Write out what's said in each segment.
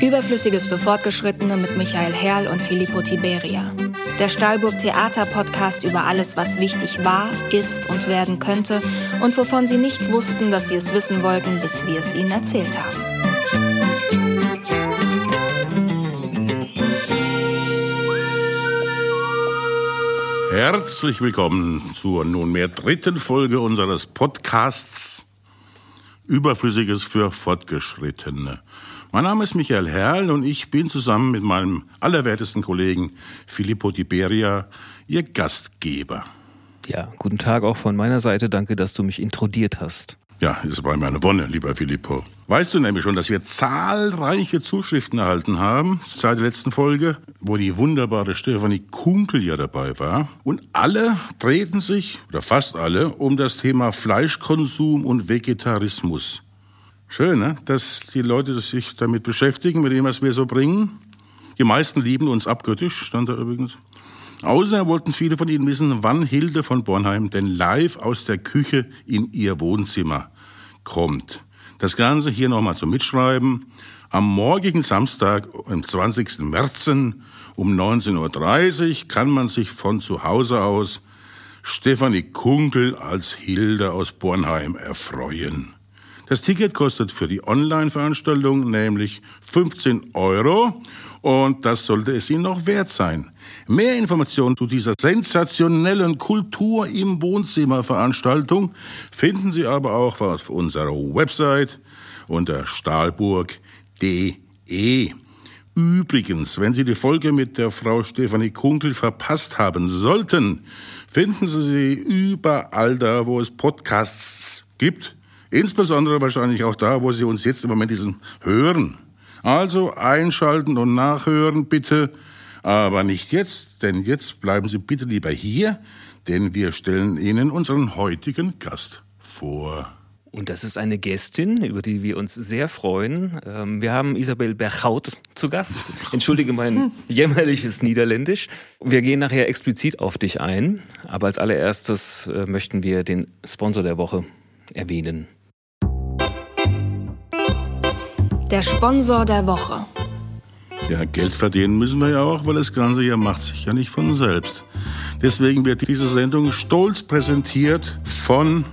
Überflüssiges für Fortgeschrittene mit Michael Herrl und Filippo Tiberia. Der Stahlburg Theater Podcast über alles, was wichtig war, ist und werden könnte und wovon Sie nicht wussten, dass Sie es wissen wollten, bis wir es Ihnen erzählt haben. Herzlich willkommen zur nunmehr dritten Folge unseres Podcasts Überflüssiges für Fortgeschrittene. Mein Name ist Michael Herrl und ich bin zusammen mit meinem allerwertesten Kollegen Filippo Tiberia Ihr Gastgeber. Ja, guten Tag auch von meiner Seite. Danke, dass du mich introdiert hast. Ja, es war mir eine Wonne, lieber Filippo. Weißt du nämlich schon, dass wir zahlreiche Zuschriften erhalten haben seit der letzten Folge, wo die wunderbare Stefanie Kunkel ja dabei war. Und alle treten sich, oder fast alle, um das Thema Fleischkonsum und Vegetarismus. Schön, ne? dass die Leute sich damit beschäftigen, mit dem, was wir so bringen. Die meisten lieben uns abgöttisch, stand da übrigens. Außerdem wollten viele von Ihnen wissen, wann Hilde von Bornheim denn live aus der Küche in ihr Wohnzimmer kommt. Das Ganze hier nochmal zum Mitschreiben. Am morgigen Samstag, am 20. März um 19.30 Uhr kann man sich von zu Hause aus Stefanie Kunkel als Hilde aus Bornheim erfreuen. Das Ticket kostet für die Online-Veranstaltung nämlich 15 Euro und das sollte es Ihnen noch wert sein. Mehr Informationen zu dieser sensationellen Kultur im Wohnzimmer Veranstaltung finden Sie aber auch auf unserer Website unter stahlburg.de. Übrigens, wenn Sie die Folge mit der Frau Stefanie Kunkel verpasst haben sollten, finden Sie sie überall da, wo es Podcasts gibt. Insbesondere wahrscheinlich auch da, wo Sie uns jetzt im Moment diesen hören. Also einschalten und nachhören bitte, aber nicht jetzt, denn jetzt bleiben Sie bitte lieber hier, denn wir stellen Ihnen unseren heutigen Gast vor. Und das ist eine Gästin, über die wir uns sehr freuen. Ähm, wir haben Isabel Berchaut zu Gast. Entschuldige mein jämmerliches Niederländisch. Wir gehen nachher explizit auf dich ein, aber als allererstes äh, möchten wir den Sponsor der Woche erwähnen. Der Sponsor der Woche. Ja, Geld verdienen müssen wir ja auch, weil das Ganze ja macht sich ja nicht von selbst. Deswegen wird diese Sendung stolz präsentiert von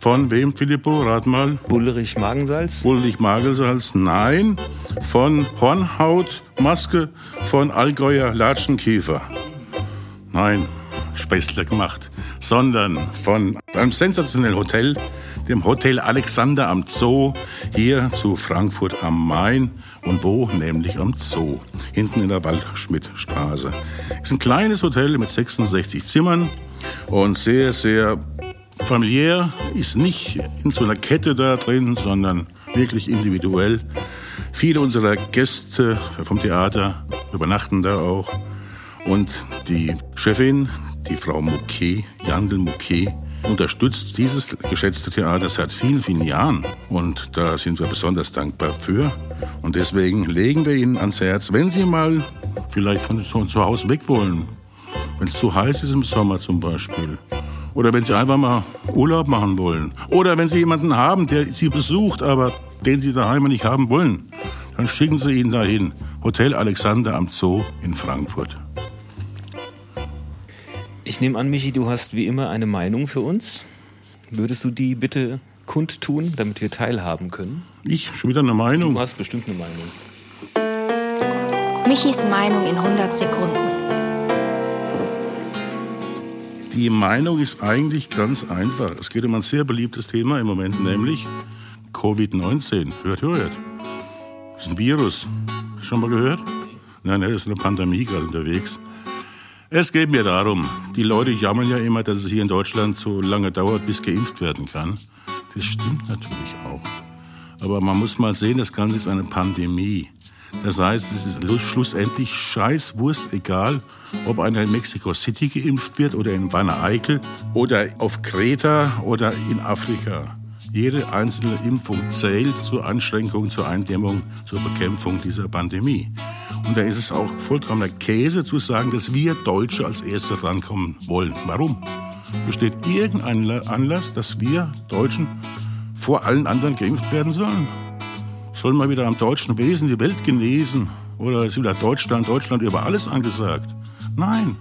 von wem, Filippo? Rat mal. Bullerich Magensalz? Bullerich Magensalz, nein. Von Hornhautmaske von Allgäuer Latschenkiefer. Nein, Späßler gemacht. Sondern von einem sensationellen Hotel, dem Hotel Alexander am Zoo, hier zu Frankfurt am Main. Und wo? Nämlich am Zoo, hinten in der Waldschmidtstraße. Ist ein kleines Hotel mit 66 Zimmern und sehr, sehr familiär, ist nicht in so einer Kette da drin, sondern wirklich individuell. Viele unserer Gäste vom Theater übernachten da auch. Und die Chefin, die Frau Mouquet, Jandel Mouquet, unterstützt dieses geschätzte Theater seit vielen, vielen Jahren. Und da sind wir besonders dankbar für. Und deswegen legen wir Ihnen ans Herz, wenn Sie mal vielleicht von, zu Hause weg wollen, wenn es zu heiß ist im Sommer zum Beispiel, oder wenn Sie einfach mal Urlaub machen wollen, oder wenn Sie jemanden haben, der Sie besucht, aber den Sie daheim nicht haben wollen, dann schicken Sie ihn dahin. Hotel Alexander am Zoo in Frankfurt. Ich nehme an, Michi, du hast wie immer eine Meinung für uns. Würdest du die bitte kundtun, damit wir teilhaben können? Ich? Schon wieder eine Meinung? Du hast bestimmt eine Meinung. Michis Meinung in 100 Sekunden. Die Meinung ist eigentlich ganz einfach. Es geht um ein sehr beliebtes Thema im Moment, nämlich Covid-19. Hört, hört. Das ist ein Virus. Schon mal gehört? Nein, nein, das ist eine Pandemie gerade unterwegs. Es geht mir darum, die Leute jammern ja immer, dass es hier in Deutschland so lange dauert, bis geimpft werden kann. Das stimmt natürlich auch. Aber man muss mal sehen, das Ganze ist eine Pandemie. Das heißt, es ist schlussendlich scheißwurst, egal, ob einer in Mexico City geimpft wird oder in Wanne Eickel oder auf Kreta oder in Afrika. Jede einzelne Impfung zählt zur Anschränkung, zur Eindämmung, zur Bekämpfung dieser Pandemie. Und da ist es auch vollkommener Käse zu sagen, dass wir Deutsche als Erste drankommen wollen. Warum? Besteht irgendein Anlass, dass wir Deutschen vor allen anderen geimpft werden sollen? Soll mal wieder am deutschen Wesen die Welt genesen? Oder ist wieder Deutschland, Deutschland über alles angesagt? Nein.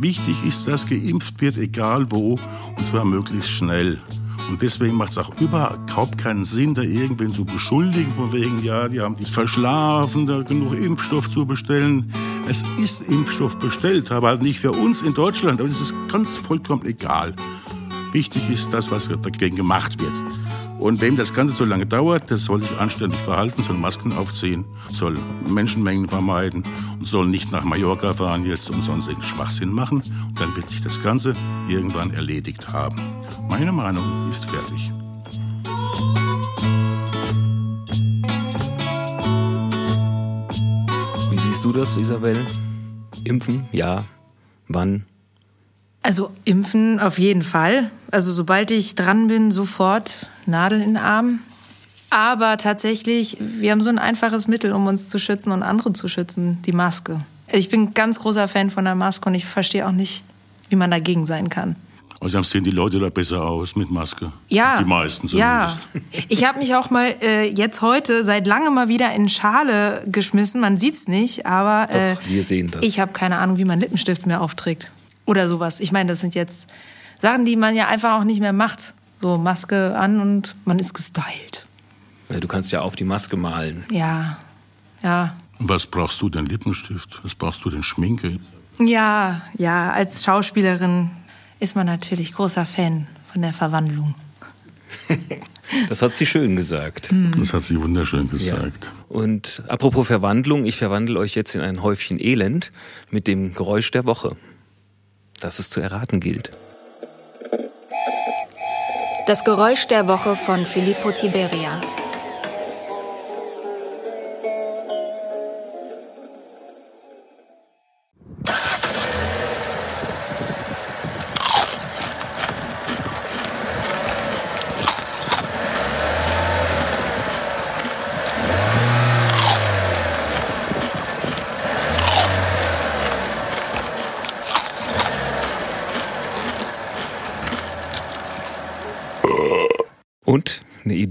Wichtig ist, dass geimpft wird, egal wo, und zwar möglichst schnell. Und deswegen macht es auch überhaupt keinen Sinn, da irgendwen zu beschuldigen, von wegen, ja, die haben die verschlafen, da genug Impfstoff zu bestellen. Es ist Impfstoff bestellt, aber halt nicht für uns in Deutschland. Aber das ist ganz vollkommen egal. Wichtig ist das, was dagegen gemacht wird. Und wem das Ganze so lange dauert, der soll sich anständig verhalten, soll Masken aufziehen, soll Menschenmengen vermeiden und soll nicht nach Mallorca fahren jetzt und sonstigen Schwachsinn machen. Und dann wird sich das Ganze irgendwann erledigt haben. Meine Meinung ist fertig. Wie siehst du das, Isabel? Impfen? Ja. Wann? Also impfen auf jeden Fall. Also sobald ich dran bin, sofort Nadel in den Arm. Aber tatsächlich, wir haben so ein einfaches Mittel, um uns zu schützen und andere zu schützen, die Maske. Ich bin ein ganz großer Fan von der Maske und ich verstehe auch nicht, wie man dagegen sein kann. Also sehen die Leute da besser aus mit Maske? Ja. Die meisten zumindest. Ja. Ich habe mich auch mal äh, jetzt heute seit langem mal wieder in Schale geschmissen. Man sieht's nicht, aber äh, Doch, wir sehen das. ich habe keine Ahnung, wie man Lippenstift mehr aufträgt. Oder sowas. Ich meine, das sind jetzt Sachen, die man ja einfach auch nicht mehr macht. So Maske an und man ist gestylt. Ja, du kannst ja auf die Maske malen. Ja. Ja. Und was brauchst du denn Lippenstift? Was brauchst du denn Schminke? Ja, ja, als Schauspielerin ist man natürlich großer Fan von der Verwandlung. Das hat sie schön gesagt. Das hat sie wunderschön gesagt. Und apropos Verwandlung, ich verwandle euch jetzt in ein Häufchen Elend mit dem Geräusch der Woche, das es zu erraten gilt. Das Geräusch der Woche von Filippo Tiberia.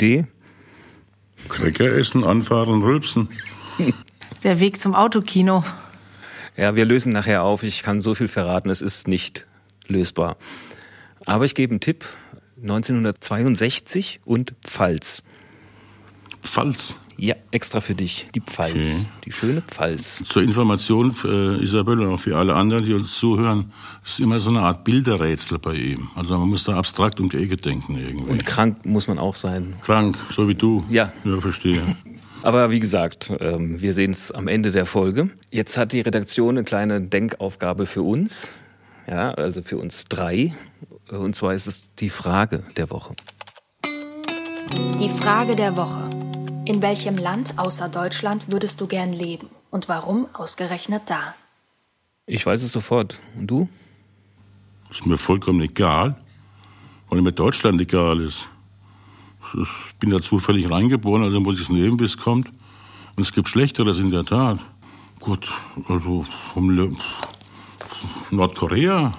Idee? Cracker essen, anfahren, rülpsen. Der Weg zum Autokino. Ja, wir lösen nachher auf. Ich kann so viel verraten, es ist nicht lösbar. Aber ich gebe einen Tipp. 1962 und Pfalz. Pfalz. Ja, extra für dich. Die Pfalz. Okay. Die schöne Pfalz. Zur Information für Isabelle und auch für alle anderen, die uns zuhören, ist immer so eine Art Bilderrätsel bei ihm. Also man muss da abstrakt um die Ecke denken irgendwie. Und krank muss man auch sein. krank, so wie du. Ja. Ja, verstehe. Aber wie gesagt, ähm, wir sehen es am Ende der Folge. Jetzt hat die Redaktion eine kleine Denkaufgabe für uns. Ja, also für uns drei. Und zwar ist es die Frage der Woche. Die Frage der Woche. In welchem Land außer Deutschland würdest du gern leben? Und warum ausgerechnet da? Ich weiß es sofort. Und du? Ist mir vollkommen egal, weil mir Deutschland egal ist. Ich bin da zufällig reingeboren, also muss ich es nehmen, wie es kommt. Und es gibt Schlechteres in der Tat. Gut, also vom Le Nordkorea.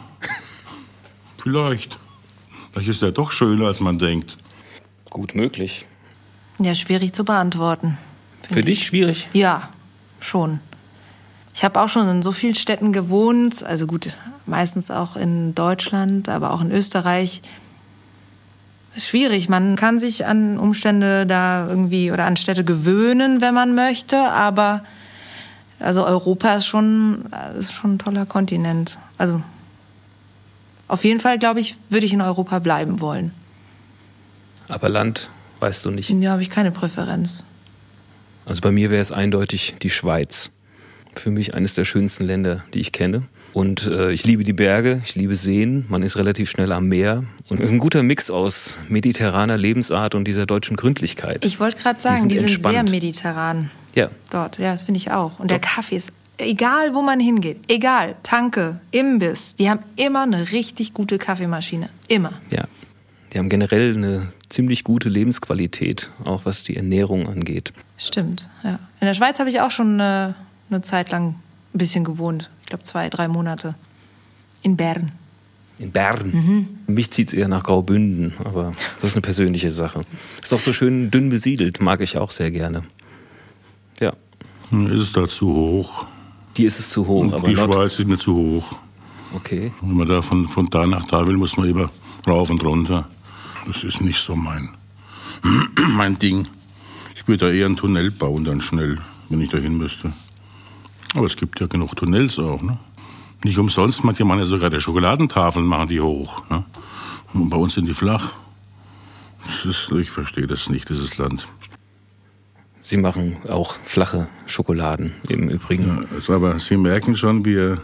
Vielleicht. Vielleicht ist er doch schöner, als man denkt. Gut möglich. Ja, schwierig zu beantworten. Für dich schwierig? Ja, schon. Ich habe auch schon in so vielen Städten gewohnt, also gut, meistens auch in Deutschland, aber auch in Österreich. Schwierig, man kann sich an Umstände da irgendwie oder an Städte gewöhnen, wenn man möchte, aber also Europa ist schon, ist schon ein toller Kontinent. Also auf jeden Fall, glaube ich, würde ich in Europa bleiben wollen. Aber Land weißt du nicht. Ja, habe ich keine Präferenz. Also bei mir wäre es eindeutig die Schweiz. Für mich eines der schönsten Länder, die ich kenne. Und äh, ich liebe die Berge, ich liebe Seen, man ist relativ schnell am Meer. Und es ist ein guter Mix aus mediterraner Lebensart und dieser deutschen Gründlichkeit. Ich wollte gerade sagen, sind die sind, entspannt. sehr mediterran ja, dort. Ja, das finde ich auch. Und der Kaffee ist, egal wo man hingeht, egal, Tanke, Imbiss, die haben immer eine richtig gute Kaffeemaschine. Immer. ja. Die haben generell eine ziemlich gute Lebensqualität, auch was die Ernährung angeht. Stimmt, ja. In der Schweiz habe ich auch schon eine, eine Zeit lang ein bisschen gewohnt. Ich glaube zwei, drei Monate. In Bern. In Bern. Mich zieht's eher nach Graubünden, aber das ist eine persönliche Sache. Ist auch so schön dünn besiedelt, mag ich auch sehr gerne. Hm, Ist es da zu hoch? Die ist es zu hoch, aber Die Schweiz ist mir zu hoch. Okay. Wenn man da von, von da nach da will, muss man immer rauf und runter. Das ist nicht so mein, mein Ding. Ich würde da eher einen Tunnel bauen, dann schnell, wenn ich dahin müsste. Aber es gibt ja genug Tunnels auch, ne? Nicht umsonst, manche machen ja sogar der Schokoladentafeln, machen die hoch. Ne? Und bei uns sind die flach. Ist, ich verstehe das nicht, dieses Land. Sie machen auch flache Schokoladen im Übrigen. Also, aber Sie merken schon, wir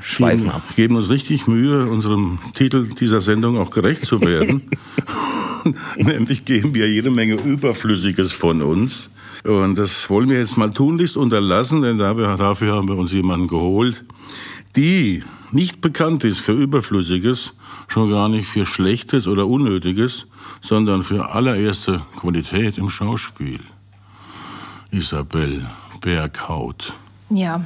Schweifen geben, ab. geben uns richtig Mühe, unserem Titel dieser Sendung auch gerecht zu werden. Nämlich geben wir jede Menge Überflüssiges von uns. Und das wollen wir jetzt mal tunlichst unterlassen, denn dafür, dafür haben wir uns jemanden geholt, die nicht bekannt ist für Überflüssiges, schon gar nicht für Schlechtes oder Unnötiges, sondern für allererste Qualität im Schauspiel. Isabel Berghaut. Ja.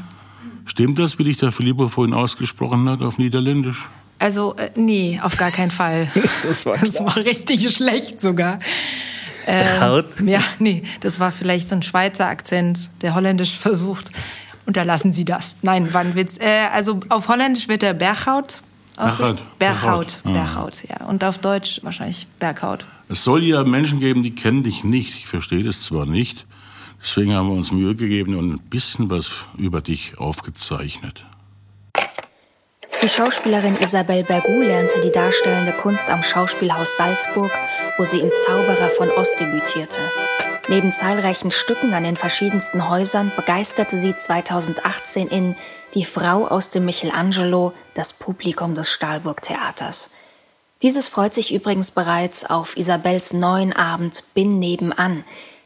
Stimmt das, wie dich der Filippo vorhin ausgesprochen hat auf Niederländisch? Also, äh, nee, auf gar keinen Fall. Das war Das war richtig schlecht sogar. Äh, Berghaut? ja, nee, das war vielleicht so ein Schweizer Akzent, der holländisch versucht. Unterlassen Sie das. Nein, war ein Witz. Äh, also auf Holländisch wird der Berghaut ausgesprochen. Berghaut. Berghaut, Berghaut. Berghaut, ja. Und auf Deutsch wahrscheinlich Berghaut. Es soll ja Menschen geben, die kennen dich nicht. Ich verstehe das zwar nicht. Deswegen haben wir uns Mühe gegeben und ein bisschen was über dich aufgezeichnet. Die Schauspielerin Isabelle Bergou lernte die darstellende Kunst am Schauspielhaus Salzburg, wo sie im Zauberer von Ost debütierte. Neben zahlreichen Stücken an den verschiedensten Häusern begeisterte sie 2018 in Die Frau aus dem Michelangelo das Publikum des Stahlburg Theaters. Dieses freut sich übrigens bereits auf Isabels neuen Abend Bin nebenan,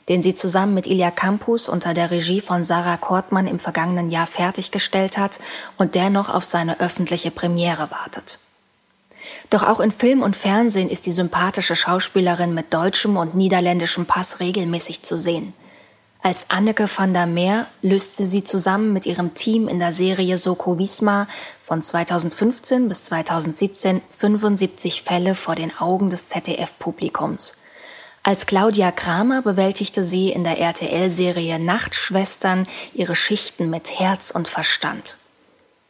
den sie zusammen mit Ilja Campus unter der Regie von Sarah Kortmann im vergangenen Jahr fertiggestellt hat und der noch auf seine öffentliche Premiere wartet. Doch auch in Film und Fernsehen ist die sympathische Schauspielerin mit deutschem und niederländischem Pass regelmäßig zu sehen. Als Anneke van der Meer löste sie zusammen mit ihrem Team in der Serie Soko Wismar von 2015 bis 2017 75 Fälle vor den Augen des ZDF-Publikums. Als Claudia Kramer bewältigte sie in der RTL-Serie Nachtschwestern ihre Schichten mit Herz und Verstand.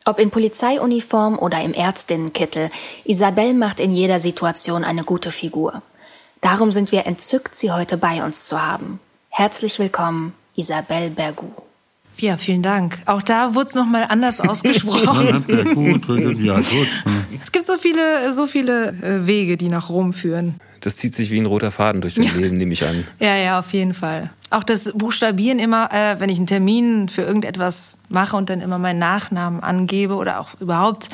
Ob in Polizeiuniform oder im Ärztinnenkittel, Isabel macht in jeder Situation eine gute Figur. Darum sind wir entzückt, sie heute bei uns zu haben. Herzlich willkommen, Isabel Bergou. Ja, vielen Dank. Auch da wurde es nochmal anders ausgesprochen. Ja, gut, ja, gut. es gibt so viele, so viele äh, Wege, die nach Rom führen. Das zieht sich wie ein roter Faden durch dein Leben, nehme ich an. Ja, ja, auf jeden Fall. Auch das Buchstabieren immer, äh, wenn ich einen Termin für irgendetwas mache und dann immer meinen Nachnamen angebe oder auch überhaupt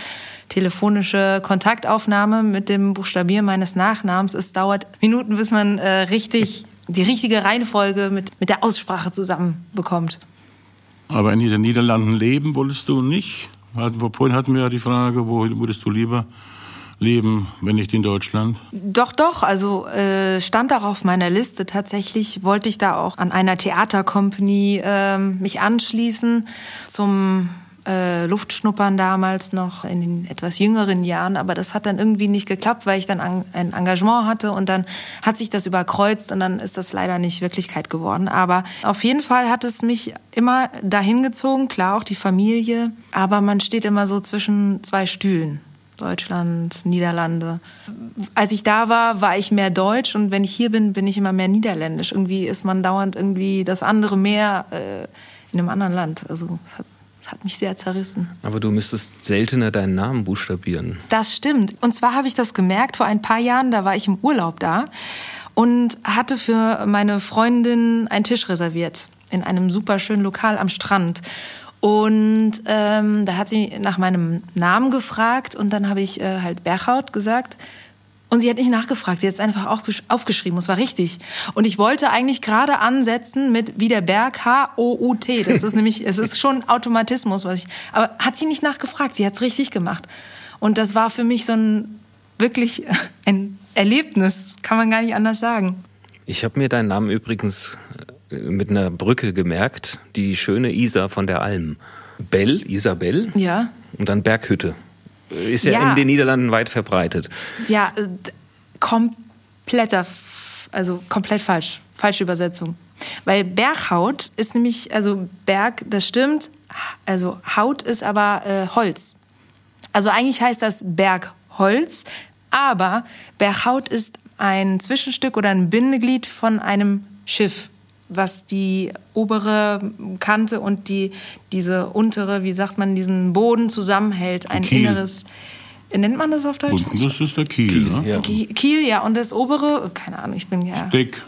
telefonische Kontaktaufnahme mit dem Buchstabieren meines Nachnamens. Es dauert Minuten, bis man äh, richtig die richtige Reihenfolge mit, mit der Aussprache zusammenbekommt. Aber in den Niederlanden leben wolltest du nicht? Vorhin hatten wir ja die Frage, wo würdest du lieber leben, wenn nicht in Deutschland? Doch, doch. Also äh, stand auch auf meiner Liste. Tatsächlich wollte ich da auch an einer Theatercompany ähm, mich anschließen zum äh, Luftschnuppern damals noch in den etwas jüngeren Jahren. Aber das hat dann irgendwie nicht geklappt, weil ich dann an, ein Engagement hatte und dann hat sich das überkreuzt und dann ist das leider nicht Wirklichkeit geworden. Aber auf jeden Fall hat es mich immer dahin gezogen. Klar, auch die Familie. Aber man steht immer so zwischen zwei Stühlen. Deutschland, Niederlande. Als ich da war, war ich mehr deutsch und wenn ich hier bin, bin ich immer mehr niederländisch. Irgendwie ist man dauernd irgendwie das andere mehr äh, in einem anderen Land. Also es hat, es hat mich sehr zerrissen. Aber du müsstest seltener deinen Namen buchstabieren. Das stimmt. Und zwar habe ich das gemerkt vor ein paar Jahren, da war ich im Urlaub da und hatte für meine Freundin einen Tisch reserviert in einem super schönen Lokal am Strand. Und ähm, da hat sie nach meinem Namen gefragt und dann habe ich äh, halt Berghaut gesagt. Und sie hat nicht nachgefragt, sie hat es einfach aufgesch aufgeschrieben, es war richtig. Und ich wollte eigentlich gerade ansetzen mit wie der Berg H-O-U-T. Das ist nämlich, es ist schon Automatismus, was ich. Aber hat sie nicht nachgefragt, sie hat es richtig gemacht. Und das war für mich so ein wirklich ein Erlebnis, kann man gar nicht anders sagen. Ich habe mir deinen Namen übrigens äh, mit einer Brücke gemerkt, die schöne Isar von der Alm. Bell, Isabel Ja. und dann Berghütte. Ist ja, Ja. in den Niederlanden weit verbreitet. Ja, äh, kompletter, also komplett falsch. Falsche Übersetzung. Weil Berghaut ist nämlich, also Berg, das stimmt, also Haut ist aber äh, Holz. Also eigentlich heißt das Bergholz, aber Berghaut ist ein Zwischenstück oder ein Bindeglied von einem Schiff, was die obere Kante und die, diese untere, wie sagt man, diesen Boden zusammenhält. Ein Kiel. inneres, nennt man das auf Deutsch? Und das ist der Kiel, ne? ja. Ki- Kiel, ja, und das obere, keine Ahnung, ich bin ja. Deck.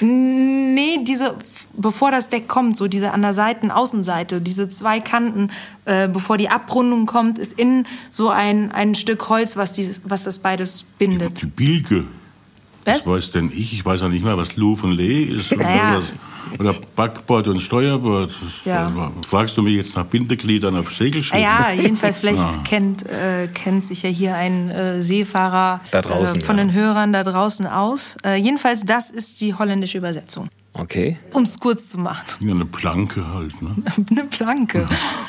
Nee, diese, bevor das Deck kommt, so diese an der Seiten, Außenseite, diese zwei Kanten, äh, bevor die Abrundung kommt, ist innen so ein, ein Stück Holz, was, dieses, was das beides bindet. Die Bilge. Was? Was weiß denn ich? Ich weiß ja nicht mehr, was Luv und Lee ist. Oder, Naja. was, oder Backbord und Steuerbord. Ja. Fragst du mich jetzt nach Bindegliedern auf Segelschiffen? Ja, jedenfalls vielleicht kennt, äh, kennt sich ja hier ein äh, Seefahrer Da draußen, äh, von ja. den Hörern da draußen aus. Äh, jedenfalls, das ist die holländische Übersetzung. Okay. Um es kurz zu machen. Ja, eine Planke halt. Ne? Eine Planke.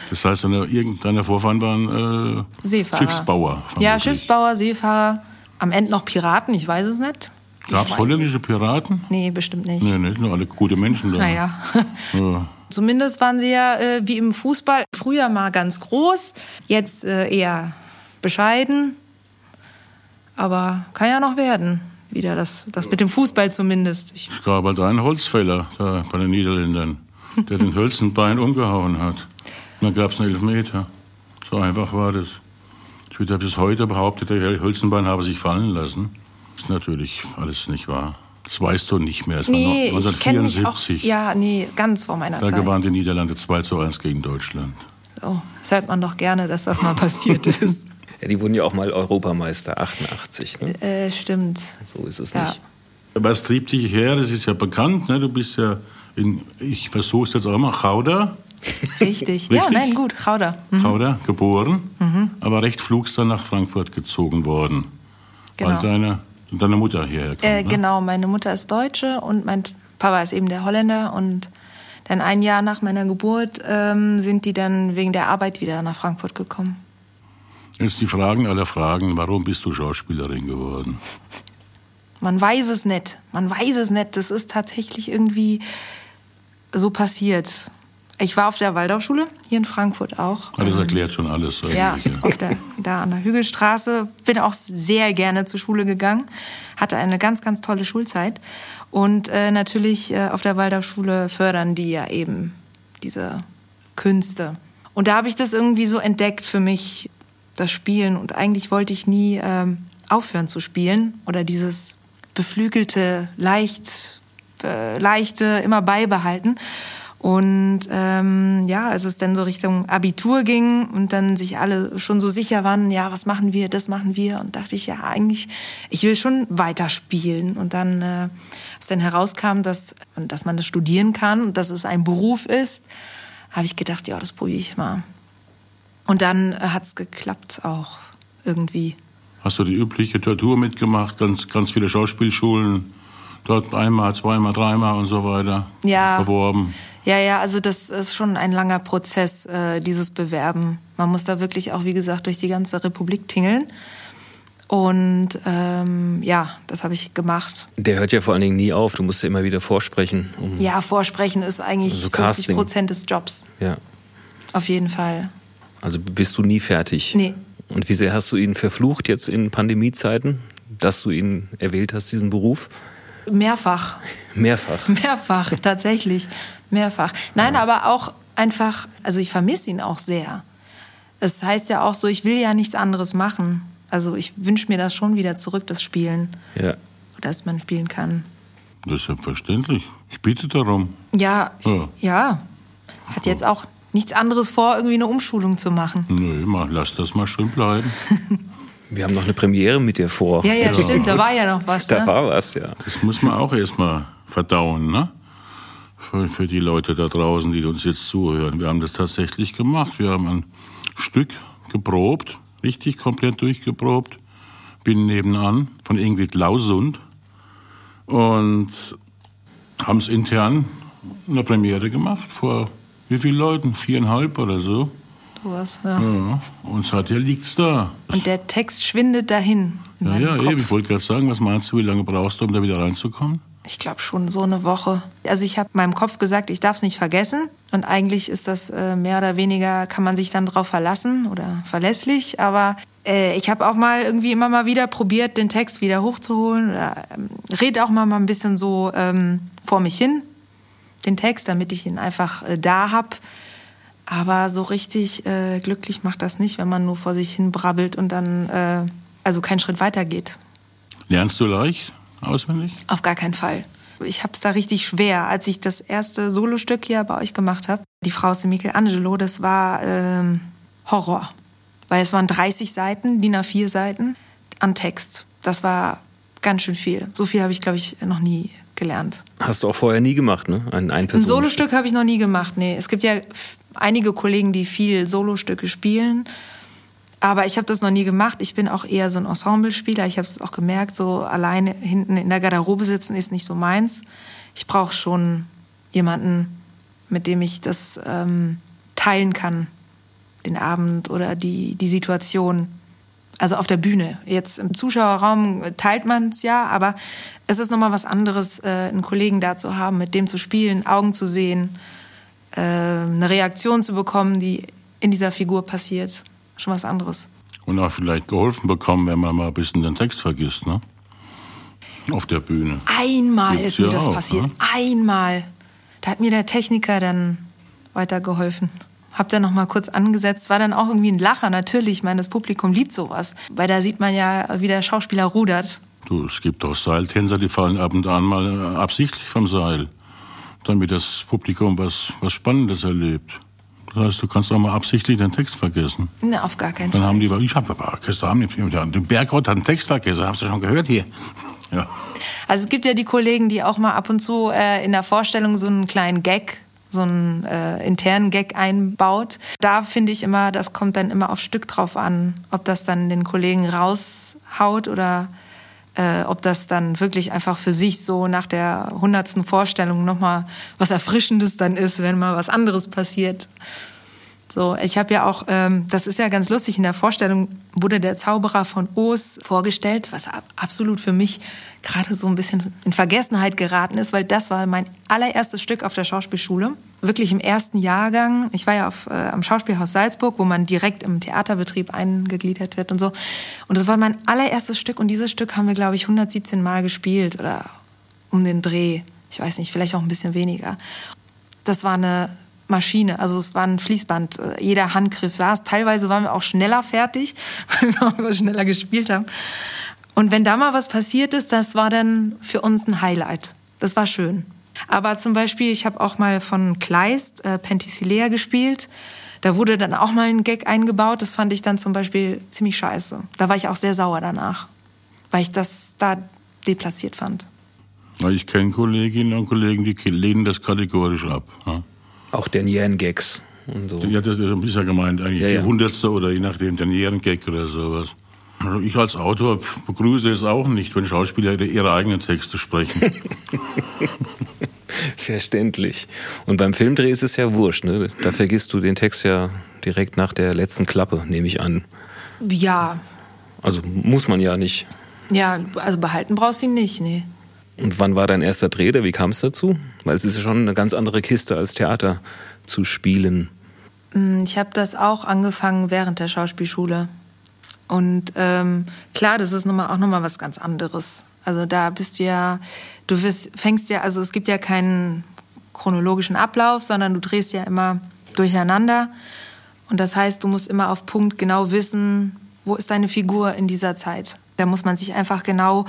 Das heißt, eine, irgendeiner Vorfahren waren äh, Seefahrer. Schiffsbauer. Ja. Schiffsbauer, Seefahrer. Am Ende noch Piraten, ich weiß es nicht. Gab es holländische Piraten? Nee, bestimmt nicht. Nee, nicht nur alle gute Menschen da. Naja. Ja. Zumindest waren sie ja äh, wie im Fußball früher mal ganz groß, jetzt äh, eher bescheiden. Aber kann ja noch werden. Wieder das, das mit dem Fußball zumindest. Ich, Es gab halt einen Holzfäller da bei den Niederländern, der den Hölzenbein umgehauen hat. Und dann gab es einen Elfmeter. So einfach war das. Ich würde bis heute behauptet, der Hölzenbein habe sich fallen lassen. Ist natürlich alles nicht wahr. Das weißt du nicht mehr. Es nee, war ich kenne mich auch. 1974. Ja, nee, ganz vor meiner Da Zeit. gewannen die Niederlande 2 zu 1 gegen Deutschland. Oh, das hört man doch gerne, dass das mal passiert ist. Ja, die wurden ja auch mal Europameister 88. Ne? äh, stimmt. So ist es Ja. nicht. Was trieb dich her? Das ist ja bekannt. Ne? Du bist ja in, ich versuche es jetzt auch mal, Gouda. Richtig. ja, Richtig? nein, gut, Chauder. Gouda, geboren, Mhm. aber recht flugs dann nach Frankfurt gezogen worden. Genau. Weil deine, deine Mutter hierher kam. Äh, ne? genau, meine Mutter ist Deutsche und mein Papa ist eben der Holländer. Und dann ein Jahr nach meiner Geburt ähm, sind die dann wegen der Arbeit wieder nach Frankfurt gekommen. Jetzt die Fragen aller Fragen. Warum bist du Schauspielerin geworden? Man weiß es nicht. Man weiß es nicht. Das ist tatsächlich irgendwie so passiert. Ich war auf der Waldorfschule, hier in Frankfurt auch. Ah, das erklärt schon alles. Ja, der, da an der Hügelstraße. Bin auch sehr gerne zur Schule gegangen. Hatte eine ganz, ganz tolle Schulzeit. Und äh, natürlich äh, auf der Waldorfschule fördern die ja eben diese Künste. Und da habe ich das irgendwie so entdeckt für mich, das Spielen. Und eigentlich wollte ich nie ähm, aufhören zu spielen oder dieses beflügelte, leicht, äh, leichte immer beibehalten. Und ähm, ja, als es dann so Richtung Abitur ging und dann sich alle schon so sicher waren, ja, was machen wir, das machen wir. Und dachte ich, ja, eigentlich, ich will schon weiterspielen. Und dann, äh, als dann herauskam, dass, dass man das studieren kann und dass es ein Beruf ist, habe ich gedacht, ja, das probiere ich mal. Und dann äh, hat's geklappt auch irgendwie. Hast du die übliche Tortur mitgemacht? Ganz, ganz viele Schauspielschulen. Dort einmal, zweimal, dreimal und so weiter. Ja. Beworben. Ja, ja, also das ist schon ein langer Prozess, äh, dieses Bewerben. Man muss da wirklich auch, wie gesagt, durch die ganze Republik tingeln. Und ähm, ja, das habe ich gemacht. Der hört ja vor allen Dingen nie auf. Du musst ja immer wieder vorsprechen. Um, Ja, Vorsprechen ist eigentlich Also 50 Casting. Prozent des Jobs. ja. Auf jeden Fall. Also bist du nie fertig. Nee. Und wie sehr hast du ihn verflucht jetzt in Pandemiezeiten, dass du ihn erwählt hast, diesen Beruf? Mehrfach. Mehrfach. Mehrfach, tatsächlich. Mehrfach. Nein, aber auch einfach, also ich vermisse ihn auch sehr. Es heißt ja auch so, ich will ja nichts anderes machen. Also ich wünsche mir das schon wieder zurück, das Spielen. Ja. Dass man spielen kann. Das ist selbstverständlich. Ich bitte darum. Ja, ich, Ja. ja. Hat jetzt auch nichts anderes vor, irgendwie eine Umschulung zu machen. Nö, mal, lass das mal schön bleiben. Wir haben noch eine Premiere mit dir vor. Ja, ja, stimmt, da war ja noch was. Da Ne? war was, ja. Das muss man auch erstmal verdauen, ne? Für, für die Leute da draußen, die uns jetzt zuhören. Wir haben das tatsächlich gemacht. Wir haben ein Stück geprobt, richtig komplett durchgeprobt. Bin nebenan von Ingrid Lausund und haben es intern in der Premiere gemacht vor wie vielen Leuten? Viereinhalb oder so. Sowas, ja. Ja. Und seither liegt's da. Und der Text schwindet dahin. in Ja, ja, Kopf. eben. Ich wollte gerade sagen, was meinst du, wie lange brauchst du, um da wieder reinzukommen? Ich glaube schon so eine Woche. Also ich habe meinem Kopf gesagt, ich darf es nicht vergessen. Und eigentlich ist das äh, mehr oder weniger, kann man sich dann drauf verlassen oder verlässlich. Aber äh, ich habe auch mal irgendwie immer mal wieder probiert, den Text wieder hochzuholen. Oder ähm, rede auch mal, mal ein bisschen so ähm, vor mich hin, den Text, damit ich ihn einfach äh, da hab. Aber so richtig äh, glücklich macht das nicht, wenn man nur vor sich hin brabbelt und dann äh, also keinen Schritt weiter geht. Lernst du leicht auswendig? Auf gar keinen Fall. Ich habe es da richtig schwer, als ich das erste Solostück hier bei euch gemacht habe. Die Frau aus dem Michelangelo, das war ähm, Horror. Weil es waren 30 Seiten, DIN A4 Seiten an Text. Das war ganz schön viel. So viel habe ich, glaube ich, noch nie gelernt. Hast du auch vorher nie gemacht, ne? Ein, ein, ein Solostück habe ich noch nie gemacht, nee. Es gibt ja einige Kollegen, die viel Solostücke spielen. Aber ich habe das noch nie gemacht. Ich bin auch eher so ein Ensemblespieler. Ich habe es auch gemerkt, so alleine hinten in der Garderobe sitzen ist nicht so meins. Ich brauche schon jemanden, mit dem ich das ähm, teilen kann, den Abend oder die, die Situation. Also auf der Bühne. Jetzt im Zuschauerraum teilt man es ja, aber es ist nochmal was anderes, äh, einen Kollegen da zu haben, mit dem zu spielen, Augen zu sehen, äh, eine Reaktion zu bekommen, die in dieser Figur passiert. Schon was anderes. Und auch vielleicht geholfen bekommen, wenn man mal ein bisschen den Text vergisst, ne? Auf der Bühne. Einmal Gibt's ist mir ja das auch, passiert. Ne? Einmal. Da hat mir der Techniker dann weitergeholfen. Hab dann noch mal kurz angesetzt, war dann auch irgendwie ein Lacher. Natürlich, ich meine, das Publikum liebt sowas. Weil da sieht man ja, wie der Schauspieler rudert. Du, es gibt doch Seiltänzer, die fallen ab und an mal absichtlich vom Seil. Damit das Publikum was, was Spannendes erlebt. Das heißt, du kannst auch mal absichtlich den Text vergessen. Ne, auf gar keinen Dann Fall. haben die, ich habe aber Orchester haben die, der Bergrott hat einen Text vergessen, hast du schon gehört hier? Ja. Also es gibt ja die Kollegen, die auch mal ab und zu äh, in der Vorstellung so einen kleinen Gag so einen äh, internen Gag einbaut. Da finde ich immer, das kommt dann immer auf Stück drauf an, ob das dann den Kollegen raushaut oder äh, ob das dann wirklich einfach für sich so nach der hundertsten Vorstellung nochmal was Erfrischendes dann ist, wenn mal was anderes passiert. So, ich habe ja auch, ähm, das ist ja ganz lustig, in der Vorstellung wurde der Zauberer von Oos vorgestellt, was absolut für mich gerade so ein bisschen in Vergessenheit geraten ist, weil das war mein allererstes Stück auf der Schauspielschule. Wirklich im ersten Jahrgang. Ich war ja auf, äh, am Schauspielhaus Salzburg, wo man direkt im Theaterbetrieb eingegliedert wird und so. Und das war mein allererstes Stück und dieses Stück haben wir, glaube ich, 117 Mal gespielt oder um den Dreh. Ich weiß nicht, vielleicht auch ein bisschen weniger. Das war eine Maschine. Also es war ein Fließband. Jeder Handgriff saß. Teilweise waren wir auch schneller fertig, weil wir auch schneller gespielt haben. Und wenn da mal was passiert ist, das war dann für uns ein Highlight. Das war schön. Aber zum Beispiel, ich habe auch mal von Kleist äh, Penthesilea gespielt. Da wurde dann auch mal ein Gag eingebaut. Das fand ich dann zum Beispiel ziemlich scheiße. Da war ich auch sehr sauer danach, weil ich das da deplatziert fand. Ich kenne Kolleginnen und Kollegen, die lehnen das kategorisch ab. Ja. Auch der Nieren-Gags und so. Ja, das ist ja gemeint, eigentlich ja, ja. die Hundertste oder je nachdem der Nieren-Gag oder sowas. Also ich als Autor begrüße es auch nicht, wenn Schauspieler ihre eigenen Texte sprechen. Verständlich. Und beim Filmdreh ist es ja wurscht, ne? Da vergisst du den Text ja direkt nach der letzten Klappe, nehme ich an. Ja. Also muss man ja nicht. Ja, also behalten brauchst du ihn nicht, nee. Und wann war dein erster Dreh? Wie kam es dazu? Weil es ist ja schon eine ganz andere Kiste als Theater zu spielen. Mm, ich habe das auch angefangen während der Schauspielschule. Und ähm, klar, das ist nochmal, auch nochmal was ganz anderes. Also da bist du ja, du wirst, fängst ja, also es gibt ja keinen chronologischen Ablauf, sondern du drehst ja immer durcheinander. Und das heißt, du musst immer auf Punkt genau wissen, wo ist deine Figur in dieser Zeit. Da muss man sich einfach genau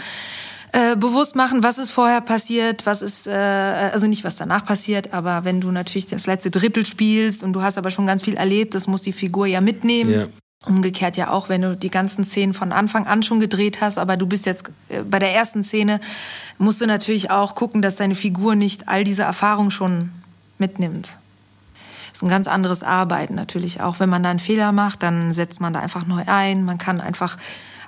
äh, bewusst machen, was ist vorher passiert, was ist, äh, also nicht was danach passiert, aber wenn du natürlich das letzte Drittel spielst und du hast aber schon ganz viel erlebt, das muss die Figur ja mitnehmen. Ja. Umgekehrt ja auch, wenn du die ganzen Szenen von Anfang an schon gedreht hast, aber du bist jetzt äh, bei der ersten Szene, musst du natürlich auch gucken, dass deine Figur nicht all diese Erfahrung schon mitnimmt. Das ist ein ganz anderes Arbeiten natürlich auch. Wenn man da einen Fehler macht, dann setzt man da einfach neu ein. Man kann einfach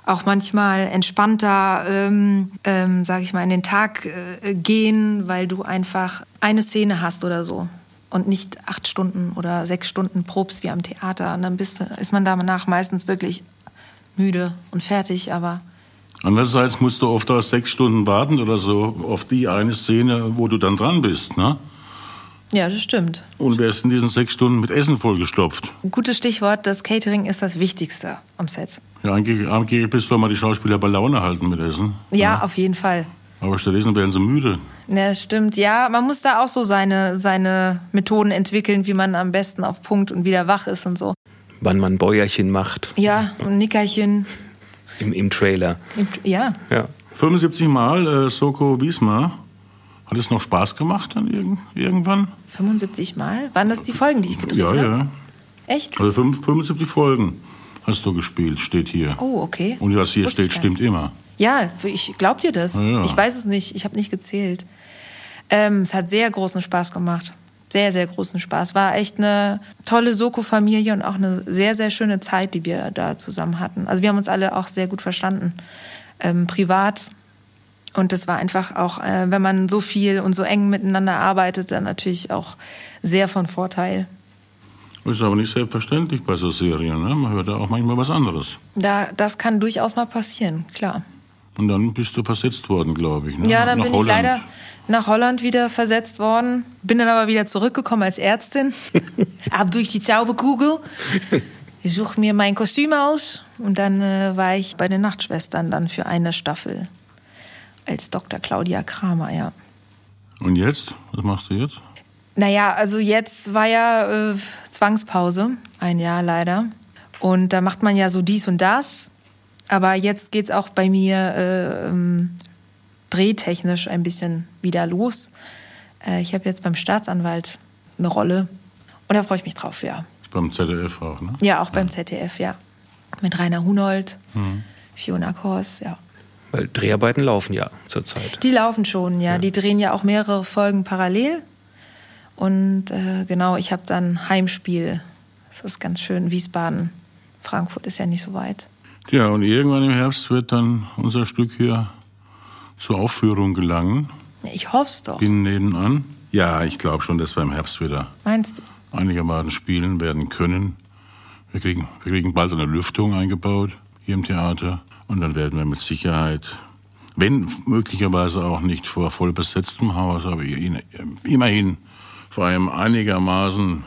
auch manchmal entspannter, ähm, ähm, sage ich mal, in den Tag äh, gehen, weil du einfach eine Szene hast oder so und nicht acht Stunden oder sechs Stunden probst wie am Theater. Und dann bist, ist man danach meistens wirklich müde und fertig, aber Andererseits musst du oft auch sechs Stunden warten oder so auf die eine Szene, wo du dann dran bist, ne? Ja, das stimmt. Und wer ist in diesen sechs Stunden mit Essen vollgestopft? Gutes Stichwort, das Catering ist das Wichtigste am Set. Ja, eigentlich bist du mal die Schauspieler bei Laune halten mit Essen. Ja, auf jeden Fall. Aber stattdessen werden sie müde. Ja, stimmt. Ja, man muss da auch so seine, seine Methoden entwickeln, wie man am besten auf Punkt und wieder wach ist und so. Wann man Bäuerchen macht Ja, ein Nickerchen. im, im Trailer. Ja. Ja. 75 Mal äh, Soko Wismar. Hat es noch Spaß gemacht dann irgend, irgendwann? 75 Mal? Waren das die Folgen, die ich gedreht Ja, habe? ja. Echt? Also fünf- 75 Folgen hast du gespielt, steht hier. Oh, okay. Und was hier Wusste steht, stimmt immer. Ja, ich glaub dir das. Ja. Ich weiß es nicht. Ich habe nicht gezählt. Ähm, es hat sehr großen Spaß gemacht. Sehr, sehr großen Spaß. War echt eine tolle Soko-Familie und auch eine sehr, sehr schöne Zeit, die wir da zusammen hatten. Also wir haben uns alle auch sehr gut verstanden. Ähm, privat. Und das war einfach auch, äh, wenn man so viel und so eng miteinander arbeitet, dann natürlich auch sehr von Vorteil. Ist aber nicht selbstverständlich bei so Serien. Ne? Man hört ja auch manchmal was anderes. Da, das kann durchaus mal passieren, klar. Und dann bist du versetzt worden, glaube ich. Ne? Ja, dann Nach bin Holland. ich leider nach Holland wieder versetzt worden. Bin dann aber wieder zurückgekommen als Ärztin. Ab durch die Zauberkugel. Ich suche mir mein Kostüm aus. Und dann äh, war ich bei den Nachtschwestern dann für eine Staffel. Als Dr. Claudia Kramer, ja. Und jetzt? Was machst du jetzt? Naja, also jetzt war ja äh, Zwangspause, ein Jahr leider. Und da macht man ja so dies und das. Aber jetzt geht's auch bei mir äh, ähm, drehtechnisch ein bisschen wieder los. Äh, ich habe jetzt beim Staatsanwalt eine Rolle. Und da freue ich mich drauf, ja. Beim ZDF auch, ne? Ja, auch beim ZDF, ja. Mit Rainer Hunold, Fiona Kors, ja. Weil Dreharbeiten laufen ja zurzeit. Die laufen schon, ja. Die drehen ja auch mehrere Folgen parallel. Und äh, genau, ich habe dann Heimspiel. Das ist ganz schön. Wiesbaden, Frankfurt ist ja nicht so weit. Ja, und irgendwann im Herbst wird dann unser Stück hier zur Aufführung gelangen. Ich hoff's doch. Bin nebenan. Ja, ich glaube schon, dass wir im Herbst wieder Meinst du? einigermaßen spielen werden können. Wir kriegen, wir kriegen bald eine Lüftung eingebaut hier im Theater. Und dann werden wir mit Sicherheit, wenn möglicherweise auch nicht vor vollbesetztem Haus, aber immerhin vor einem einigermaßen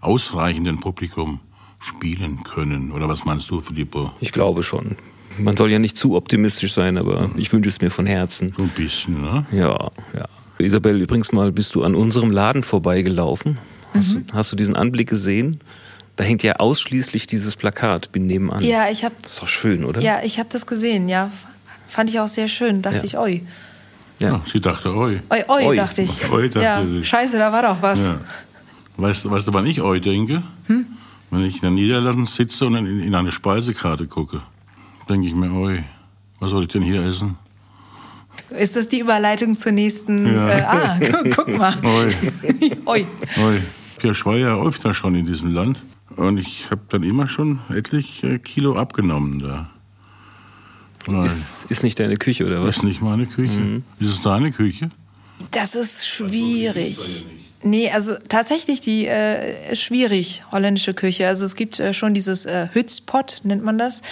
ausreichenden Publikum spielen können. Oder was meinst du, Filippo? Ich glaube schon. Man soll ja nicht zu optimistisch sein, aber ich wünsche es mir von Herzen. So ein bisschen, ne? Ja, ja. Isabel, übrigens mal bist du an unserem Laden vorbeigelaufen. Hast, du, hast du diesen Anblick gesehen? Da hängt ja ausschließlich dieses Plakat, bin nebenan. Ja, ich habe Das ist doch schön, oder? ja, ich habe das gesehen, ja. Fand ich auch sehr schön. Dachte Ja. ich, oi. Ja. Ja, sie dachte, oi. Oi, oi, Oi. dachte ich. Oi, dachte ja, sie. scheiße, da war doch was. Ja. Weißt, du- weißt du, wann ich oi denke? Wenn ich in der Niederlassung sitze und in, in eine Speisekarte gucke, denke ich mir, oi, was soll ich denn hier essen? Ist das die Überleitung zur nächsten? Ja. Äh, ah, guck, guck mal. Oi, oi. oi. Ja, ich war ja öfter schon in diesem Land und ich habe dann immer schon etlich äh, Kilo abgenommen da. Weil, Ist, ist nicht deine Küche, oder was? ist nicht meine Küche. Ist es deine Küche? Das ist schwierig. Nee, also tatsächlich die äh, schwierig, holländische Küche. Also es gibt äh, schon dieses äh, Hützpot, nennt man das.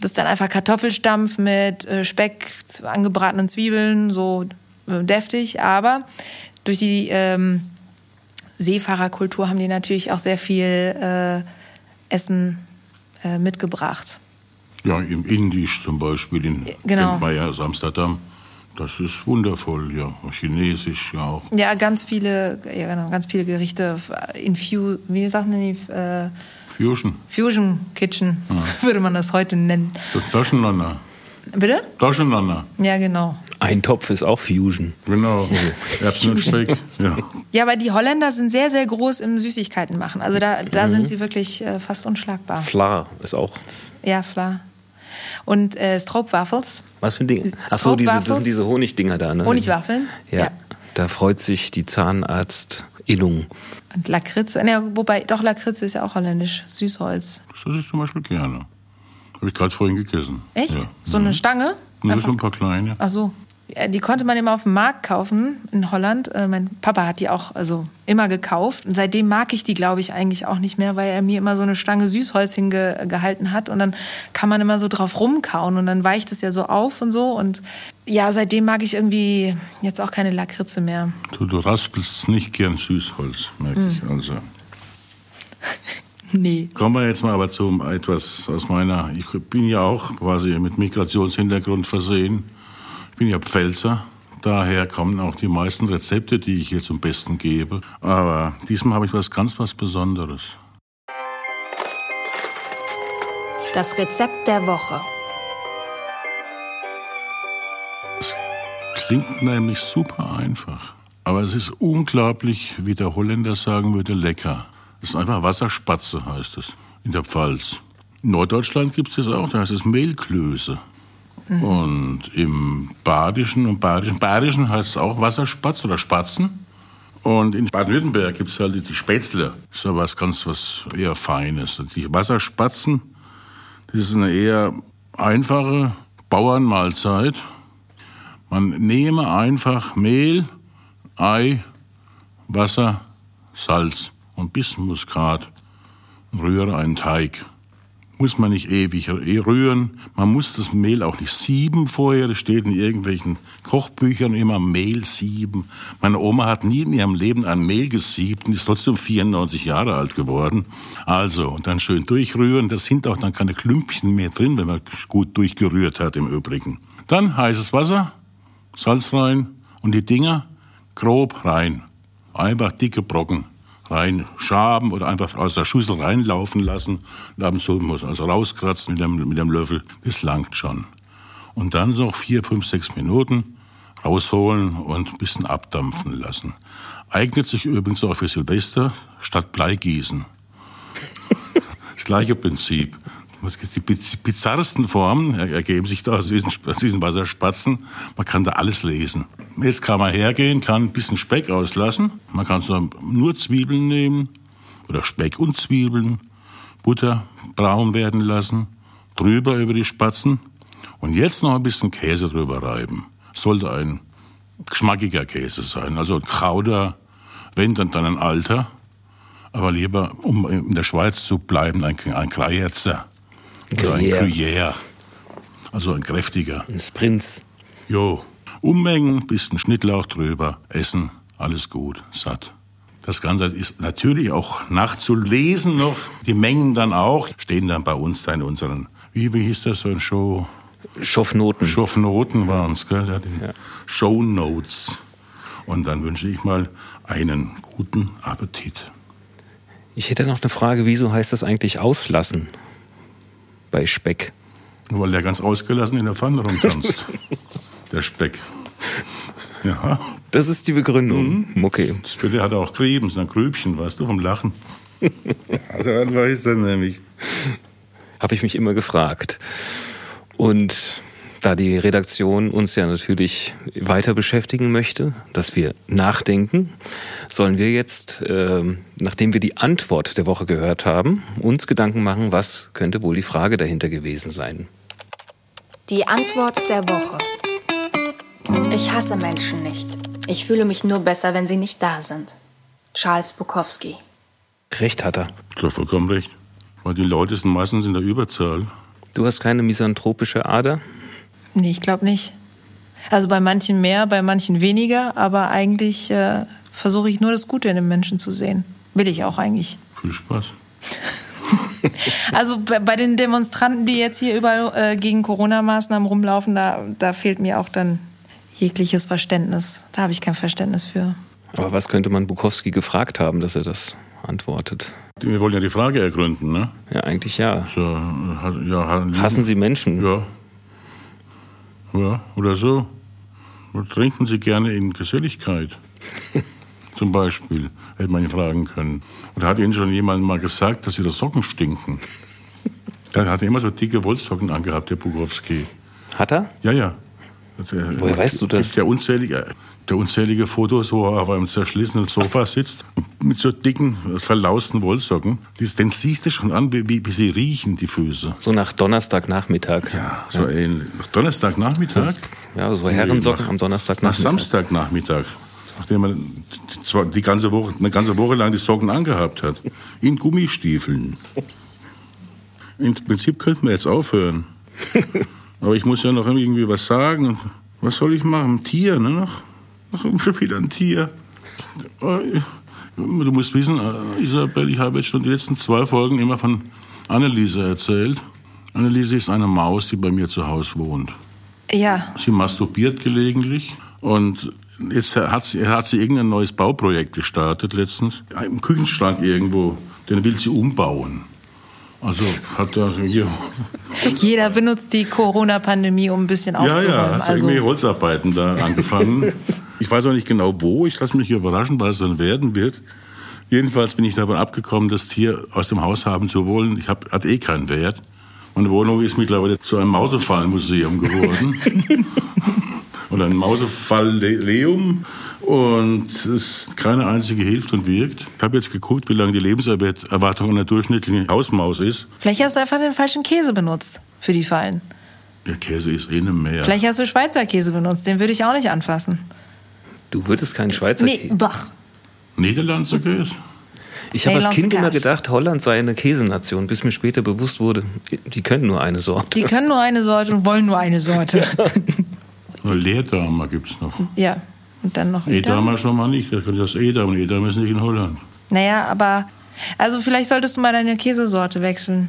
Das ist dann einfach Kartoffelstampf mit äh, Speck, angebratenen Zwiebeln, so äh, deftig. Aber durch die ähm, Seefahrerkultur haben die natürlich auch sehr viel äh, Essen äh, mitgebracht. Ja, im Indisch zum Beispiel, in Genau. kennt man ja aus Amsterdam. Das ist wundervoll, ja. Chinesisch ja auch. Ja, ganz viele, ja genau, ganz viele Gerichte in Fu wie sagt man die, äh, Fusion. Fusion Kitchen würde man das heute nennen. Taschenlanner. Bitte? Taschenlanner. Ja, genau. Ein Topf ist auch Fusion. Genau. Erbsen und Speck. Ja. Ja, aber die Holländer sind sehr, sehr groß im Süßigkeiten machen. Also da, da sind sie wirklich äh, fast unschlagbar. Fla ist auch. Ja, klar. Und äh, Stroopwafels, Was für ein Ding? Ach so, diese, das sind diese Honigdinger da, ne? Honigwaffeln. Ja. Ja. Da freut sich die Zahnarztinnung. Und Lakritze. Ja, wobei, doch, Lakritze ist ja auch holländisch. Süßholz. Das esse ich zum Beispiel gerne. Habe ich gerade vorhin gegessen. Echt? Ja. So eine Stange? Nur so ein paar kleine. Ach so. Die konnte man immer auf dem Markt kaufen in Holland. Äh, mein Papa hat die auch also immer gekauft. Und seitdem mag ich die, glaube ich, eigentlich auch nicht mehr, weil er mir immer so eine Stange Süßholz hingehalten hat. Und dann kann man immer so drauf rumkauen und dann weicht es ja so auf und so. Und ja, seitdem mag ich irgendwie jetzt auch keine Lakritze mehr. Du, du raspelst nicht gern Süßholz, merke ich. Hm. Also. Nee. Kommen wir jetzt mal aber zu etwas aus meiner, ich bin ja auch quasi mit Migrationshintergrund versehen. Ich bin ja Pfälzer. Daher kommen auch die meisten Rezepte, die ich hier zum Besten gebe. Aber diesmal habe ich was ganz was Besonderes. Das Rezept der Woche. Es klingt nämlich super einfach. Aber es ist unglaublich, wie der Holländer sagen würde, lecker. Das ist einfach Wasserspatze, heißt es, in der Pfalz. In Norddeutschland gibt es das auch, da heißt es Mehlklöße. Mhm. Und im Badischen und Badischen, Badischen heißt es auch Wasserspatz oder Spatzen. Und in Baden-Württemberg gibt es halt die Spätzle. Das ist ja was ganz was eher Feines. Die Wasserspatzen, das ist eine eher einfache Bauernmahlzeit. Man nehme einfach Mehl, Ei, Wasser, Salz und Bismuskat und rühre einen Teig. Muss man nicht ewig rühren. Man muss das Mehl auch nicht sieben vorher. Das steht in irgendwelchen Kochbüchern immer Mehl sieben. Meine Oma hat nie in ihrem Leben ein Mehl gesiebt und ist trotzdem 94 Jahre alt geworden. Also, und dann schön durchrühren. Da sind auch dann keine Klümpchen mehr drin, wenn man gut durchgerührt hat im Übrigen. Dann heißes Wasser, Salz rein und die Dinger grob rein. Einfach dicke Brocken reinschaben oder einfach aus der Schüssel reinlaufen lassen. Und ab und zu muss also rauskratzen mit dem, mit dem Löffel. Das langt schon. Und dann noch vier, fünf, sechs Minuten rausholen und ein bisschen abdampfen lassen. Eignet sich übrigens auch für Silvester statt Bleigießen. Das gleiche Prinzip. Die bizarrsten Formen ergeben sich da aus diesen, aus diesen Wasserspatzen. Man kann da alles lesen. Jetzt kann man hergehen, kann ein bisschen Speck auslassen. Man kann so nur Zwiebeln nehmen oder Speck und Zwiebeln, Butter braun werden lassen, drüber über die Spatzen und jetzt noch ein bisschen Käse drüber reiben. Sollte ein geschmackiger Käse sein, also ein Krauter, wenn dann dann ein alter, aber lieber, um in der Schweiz zu bleiben, ein, ein Kreierzer. Gruyère. Ein Gruyère. Also ein kräftiger. Ein Sprinz. Jo. Ummengen, bisschen Schnittlauch drüber, essen, alles gut, satt. Das Ganze ist natürlich auch nachzulesen noch. Die Mengen dann auch stehen dann bei uns da in unseren, wie, wie hieß das so ein Show? Schoffnoten. Schoffnoten waren es, gell? Ja, ja. Show Notes. Und dann wünsche ich mal einen guten Appetit. Ich hätte noch eine Frage, wieso heißt das eigentlich auslassen? Bei Speck? Weil der ganz ausgelassen in der Pfanne rumtanzt. der Speck. Ja. Das ist die Begründung. Mhm. Okay. Der hat auch Gräben, so ein Grübchen, weißt du, vom Lachen. also einfach ist das nämlich. Habe ich mich immer gefragt. Und da die Redaktion uns ja natürlich weiter beschäftigen möchte, dass wir nachdenken, sollen wir jetzt, äh, nachdem wir die Antwort der Woche gehört haben, uns Gedanken machen, was könnte wohl die Frage dahinter gewesen sein. Die Antwort der Woche. Ich hasse Menschen nicht. Ich fühle mich nur besser, wenn sie nicht da sind. Charles Bukowski. Recht hat er. Ich habe vollkommen recht. Weil die Leute sind meistens in der Überzahl. Du hast keine misanthropische Ader? Nee, ich glaube nicht. Also bei manchen mehr, bei manchen weniger, aber eigentlich äh, versuche ich nur das Gute in den Menschen zu sehen. Will ich auch eigentlich. Viel Spaß. also bei den Demonstranten, die jetzt hier überall äh, gegen Corona-Maßnahmen rumlaufen, da, da fehlt mir auch dann jegliches Verständnis. Da habe ich kein Verständnis für. Aber was könnte man Bukowski gefragt haben, dass er das antwortet? Wir wollen ja die Frage ergründen, ne? Ja, eigentlich ja. So, ja Hassen Sie Menschen? Ja. Ja, oder so. Trinken Sie gerne in Geselligkeit? Zum Beispiel, hätte man ihn fragen können. Oder hat Ihnen schon jemand mal gesagt, dass Ihre Socken stinken? Der hat immer so dicke Wollsocken angehabt, der Bukowski. Hat er? Ja, ja. Der, Woher weißt du das? Ja unzählige, der unzählige Fotos, wo er auf einem zerschlissenen Sofa sitzt, mit so dicken, verlausten Wollsocken. Den siehst du schon an, wie, wie, sie riechen, die Füße. So nach Donnerstagnachmittag. Ja, so ähnlich. Donnerstagnachmittag? Ja, so Herrensocken nach- am Nach Donnerstagnachmittag. Samstagnachmittag. Nachdem zwar die ganze Woche, eine ganze Woche lang die Socken angehabt hat. In Gummistiefeln. Im Prinzip könnten wir jetzt aufhören. Aber ich muss ja noch irgendwie was sagen. Was soll ich machen? Ein Tier, ne? Noch, noch schon wieder ein Tier. Äh, Du musst wissen, äh, Isabel, ich habe jetzt schon die letzten zwei Folgen immer von Anneliese erzählt. Anneliese ist eine Maus, die bei mir zu Hause wohnt. Ja, Sie masturbiert gelegentlich und jetzt hat sie, hat sie irgendein neues Bauprojekt gestartet letztens. Im Küchenschrank irgendwo, den will sie umbauen. Also hat er hier, jeder benutzt die Corona-Pandemie, um ein bisschen ja, aufzuräumen. ja, hat also, irgendwie Holzarbeiten da angefangen. ich weiß auch nicht genau wo, ich lasse mich hier überraschen, was es dann werden wird. Jedenfalls bin ich davon abgekommen, das Tier aus dem Haus haben zu wollen. Ich hab, hat eh keinen Wert. Meine Wohnung ist mittlerweile zu einem Mausefallenmuseum geworden. Oder ein Mausefalleum. Und es keine einzige hilft und wirkt. Ich habe jetzt geguckt, wie lange die Lebenserwartung einer durchschnittlichen Hausmaus ist. Vielleicht hast du einfach den falschen Käse benutzt für die Fallen. Der Käse ist eh nicht mehr. Vielleicht hast du Schweizer Käse benutzt, den würde ich auch nicht anfassen. Du würdest keinen Schweizer Nee, Käse. bach. Niederlandser Käse? Ich habe als Kind immer gedacht, Holland sei eine Käsenation, bis mir später bewusst wurde, die können nur eine Sorte. Die können nur eine Sorte und wollen nur eine Sorte. Nur Leerdamer gibt's noch. ja. Und dann noch wieder. Edamer schon mal nicht. Das ist Edam und Edam ist nicht in Holland. Naja, aber also vielleicht solltest du mal deine Käsesorte wechseln.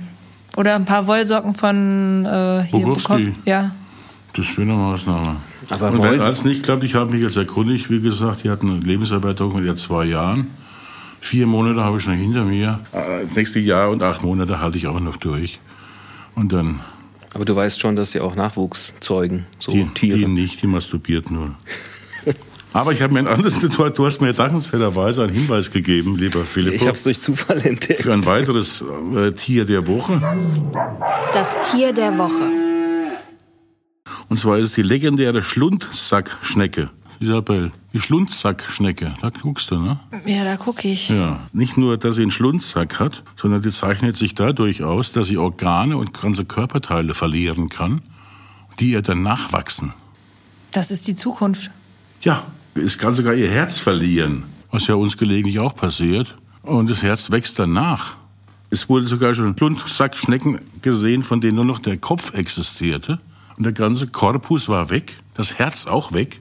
Oder ein paar Wollsocken von äh, hier bekommen. Ja. Das wäre eine Maßnahme. Aber und wenn es nicht klappt, ich habe mich jetzt erkundigt, wie gesagt, die hatten eine Lebenserwartung von ja zwei Jahren. Vier Monate habe ich schon hinter mir. Äh, Das nächste Jahr und acht Monate halte ich auch noch durch. Und dann Aber du weißt schon, dass sie auch Nachwuchs zeugen, so die, Tiere. die nicht, die masturbiert nur. Aber ich habe mir ein anderes, du, du hast mir dankenswerterweise einen Hinweis gegeben, lieber Philipp. ich habe es durch Zufall entdeckt. für ein weiteres äh, Tier der Woche. Das Tier der Woche. Und zwar ist es die legendäre Schlundsackschnecke. Isabel, die Schlundsackschnecke, da guckst du, ne? Ja, da gucke ich. Ja. Nicht nur, dass sie einen Schlundsack hat, sondern die zeichnet sich dadurch aus, dass sie Organe und ganze Körperteile verlieren kann, die ihr dann nachwachsen. Das ist die Zukunft. Ja, es kann sogar ihr Herz verlieren, was ja uns gelegentlich auch passiert. Und das Herz wächst dann nach. Es wurde sogar schon Schlundsackschnecken gesehen, von denen nur noch der Kopf existierte. Und der ganze Korpus war weg, das Herz auch weg.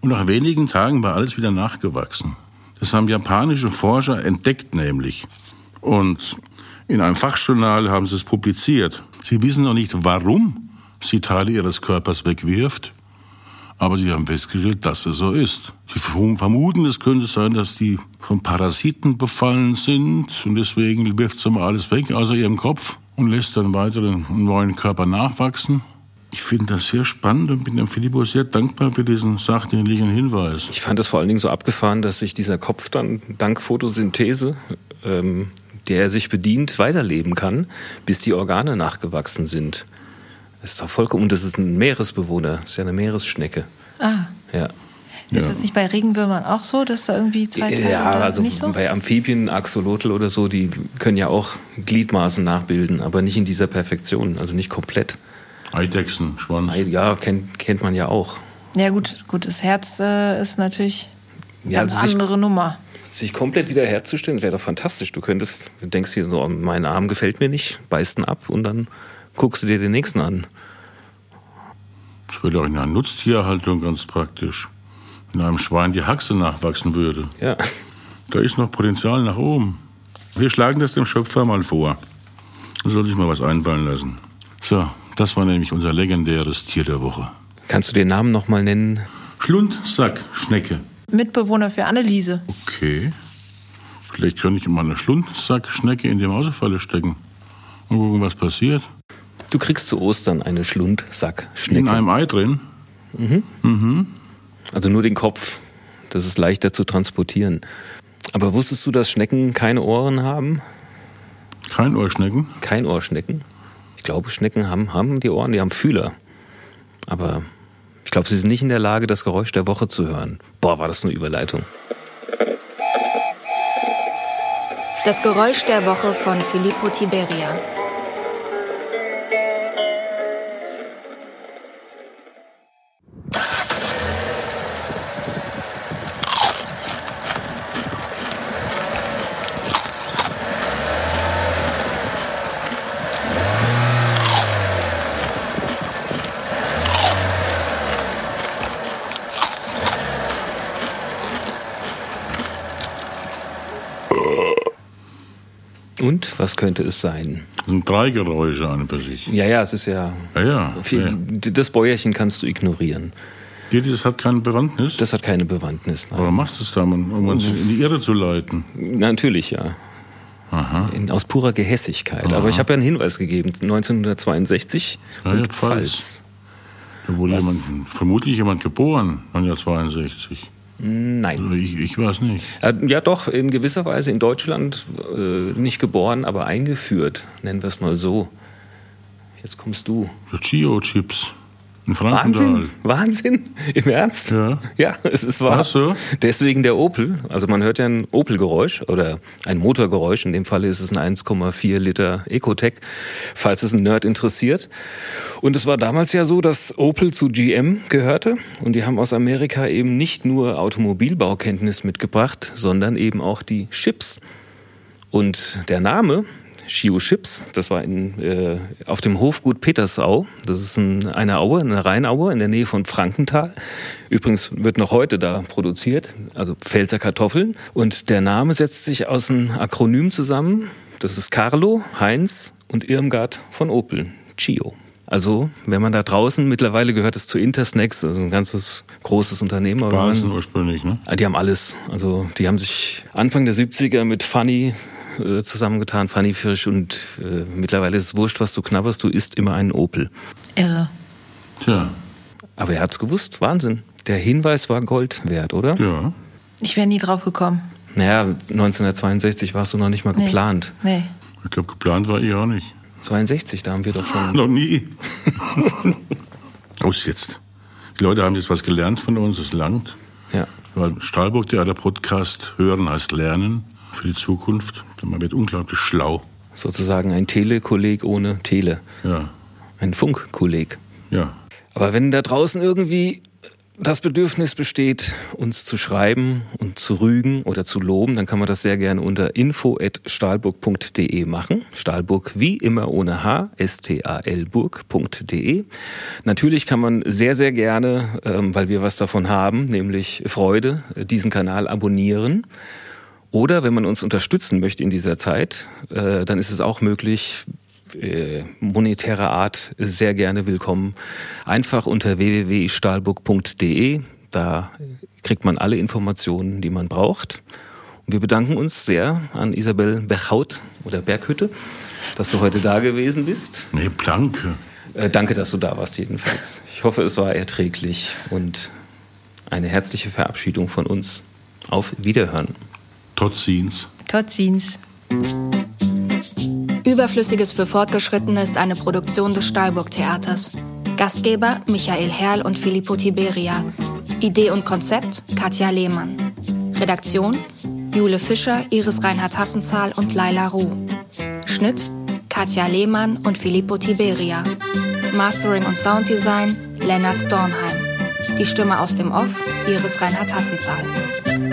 Und nach wenigen Tagen war alles wieder nachgewachsen. Das haben japanische Forscher entdeckt nämlich. Und in einem Fachjournal haben sie es publiziert. Sie wissen noch nicht, warum sie Teile ihres Körpers wegwirft. Aber sie haben festgestellt, dass es so ist. Sie vermuten, es könnte sein, dass die von Parasiten befallen sind und deswegen wirft sie mal alles weg außer ihrem Kopf und lässt dann weiteren neuen Körper nachwachsen. Ich finde das sehr spannend und bin dem Filippo sehr dankbar für diesen sachdienlichen Hinweis. Ich fand es vor allen Dingen so abgefahren, dass sich dieser Kopf dann dank Photosynthese, ähm, der er sich bedient, weiterleben kann, bis die Organe nachgewachsen sind. Das ist doch vollkommen, und das ist ein Meeresbewohner, das ist ja eine Meeresschnecke. Ah. Ja. Ist es nicht bei Regenwürmern auch so, dass da irgendwie zwei Teile Ja, also nicht so? bei Amphibien, Axolotl oder so, die können ja auch Gliedmaßen nachbilden, aber nicht in dieser Perfektion, also nicht komplett. Eidechsen, Schwanz. Ja, kennt, kennt man ja auch. Ja gut, gut, das Herz äh, ist natürlich eine Ja, ganz also sich- andere Nummer. Sich komplett wieder herzustellen, wäre doch fantastisch. Du könntest, du denkst dir so, mein Arm gefällt mir nicht, beißt ihn ab und dann guckst du dir den nächsten an. Das wäre doch in einer Nutztierhaltung ganz praktisch. Wenn einem Schwein die Haxe nachwachsen würde. Ja. Da ist noch Potenzial nach oben. Wir schlagen das dem Schöpfer mal vor. Da soll sich mal was einfallen lassen. So, das war nämlich unser legendäres Tier der Woche. Kannst du den Namen nochmal nennen? Schlundsackschnecke. Mitbewohner für Anneliese. Okay. Vielleicht könnte ich mal eine Schlundsackschnecke in die Mausefalle stecken. Und gucken, was passiert. Du kriegst zu Ostern eine In Schlundsackschnecke. einem Ei drin. Also nur den Kopf. Das ist leichter zu transportieren. Aber wusstest du, dass Schnecken keine Ohren haben? Kein Ohrschnecken. Kein Ohrschnecken. Ich glaube, Schnecken haben, haben die Ohren, die haben Fühler. Aber glaube, Sie sind nicht in der Lage, das Geräusch der Woche zu hören. Boah, war das eine Überleitung. Das Geräusch der Woche von Filippo Tiberia. Und was könnte es sein? Das sind drei Geräusche an und für sich. Ja, ja, es ist ja. Ja, ja. viel, ja. Das Bäuerchen kannst du ignorieren. Das hat keine Bewandtnis? Das hat keine Bewandtnis. Nein. Warum machst du es da, um uns in die Irre zu leiten? Natürlich, ja. Aha. In, aus purer Gehässigkeit. Aber ich habe ja einen Hinweis gegeben. 1962 Ja, und Pfalz. Pfalz. Da wurde jemand, vermutlich jemand geboren, 1962. Nein. Also ich, ich weiß nicht. Äh, Ja, doch, in gewisser Weise in Deutschland äh, nicht geboren, aber eingeführt. Nennen wir es mal so. Jetzt kommst du. So Chio-Chips in Frankenthal. Wahnsinn, Wahnsinn, im Ernst? Ja. Ja, es ist wahr. Ach so. Deswegen der Opel. Also man hört ja ein Opel-Geräusch oder ein Motorgeräusch. In dem Falle ist es ein 1,4 Liter Ecotec, falls es ein Nerd interessiert. Und es war damals ja so, dass Opel zu GM gehörte und die haben aus Amerika eben nicht nur Automobilbaukenntnis mitgebracht, sondern eben auch die Chips. Und der Name Shio Chips, das war in, äh, auf dem Hofgut Petersau. Das ist ein, eine Aue, eine Rheinaue in der Nähe von Frankenthal. Übrigens wird noch heute da produziert, also Pfälzer Kartoffeln. Und der Name setzt sich aus einem Akronym zusammen. Das ist Carlo, Heinz und Irmgard von Opel, Chio. Also, wenn man da draußen, mittlerweile gehört es zu Intersnacks, also ein ganzes großes Unternehmen. Basen ursprünglich, ne? Ah, Die haben alles. Also die haben sich Anfang der 70er mit Funny äh, zusammengetan, Funny Fisch und äh, mittlerweile ist es wurscht, was du knabberst, du isst immer einen Opel. Irre. Tja, Aber er hat's gewusst, Wahnsinn. Der Hinweis war Gold wert, oder? ja. Ich wäre nie drauf gekommen. Naja, 1962 warst du noch nicht mal Nee. geplant. Nee. Ich glaube, geplant war ich auch nicht. 62, da haben wir doch schon. Noch nie. Aus jetzt. Die Leute haben jetzt was gelernt von uns, es langt. Ja. Weil Stahlburg Theater Podcast hören heißt lernen für die Zukunft. Man wird unglaublich schlau. Sozusagen ein Telekolleg ohne Tele. Ja, Ein Funkkolleg. ja. Aber wenn da draußen irgendwie das Bedürfnis besteht, uns zu schreiben und zu rügen oder zu loben, dann kann man das sehr gerne unter info.stahlburg.de machen. Stahlburg wie immer ohne H, S-T-A-L Burg.de. Natürlich kann man sehr, sehr gerne, ähm, weil wir was davon haben, nämlich Freude, diesen Kanal abonnieren. Oder wenn man uns unterstützen möchte in dieser Zeit, äh, dann ist es auch möglich, äh, monetärer Art sehr gerne willkommen. Einfach unter www.stahlburg.de. Da kriegt man alle Informationen, die man braucht. Und wir bedanken uns sehr an Isabel Berghaut oder Berghütte, dass du heute da gewesen bist. Nee, danke. Äh, danke, dass du da warst jedenfalls. Ich hoffe, es war erträglich und eine herzliche Verabschiedung von uns. Auf Wiederhören. Totzins. Totzins. Überflüssiges für Fortgeschrittene ist eine Produktion des Stahlburg Theaters. Gastgeber Michael Herrl und Filippo Tiberia. Idee und Konzept Katja Lehmann. Redaktion Jule Fischer, Iris Reinhard Hassenzahl und Laila Ruh. Schnitt Katja Lehmann und Filippo Tiberia. Mastering und Sounddesign Lennart Dornheim. Die Stimme aus dem Off Iris Reinhard Hassenzahl.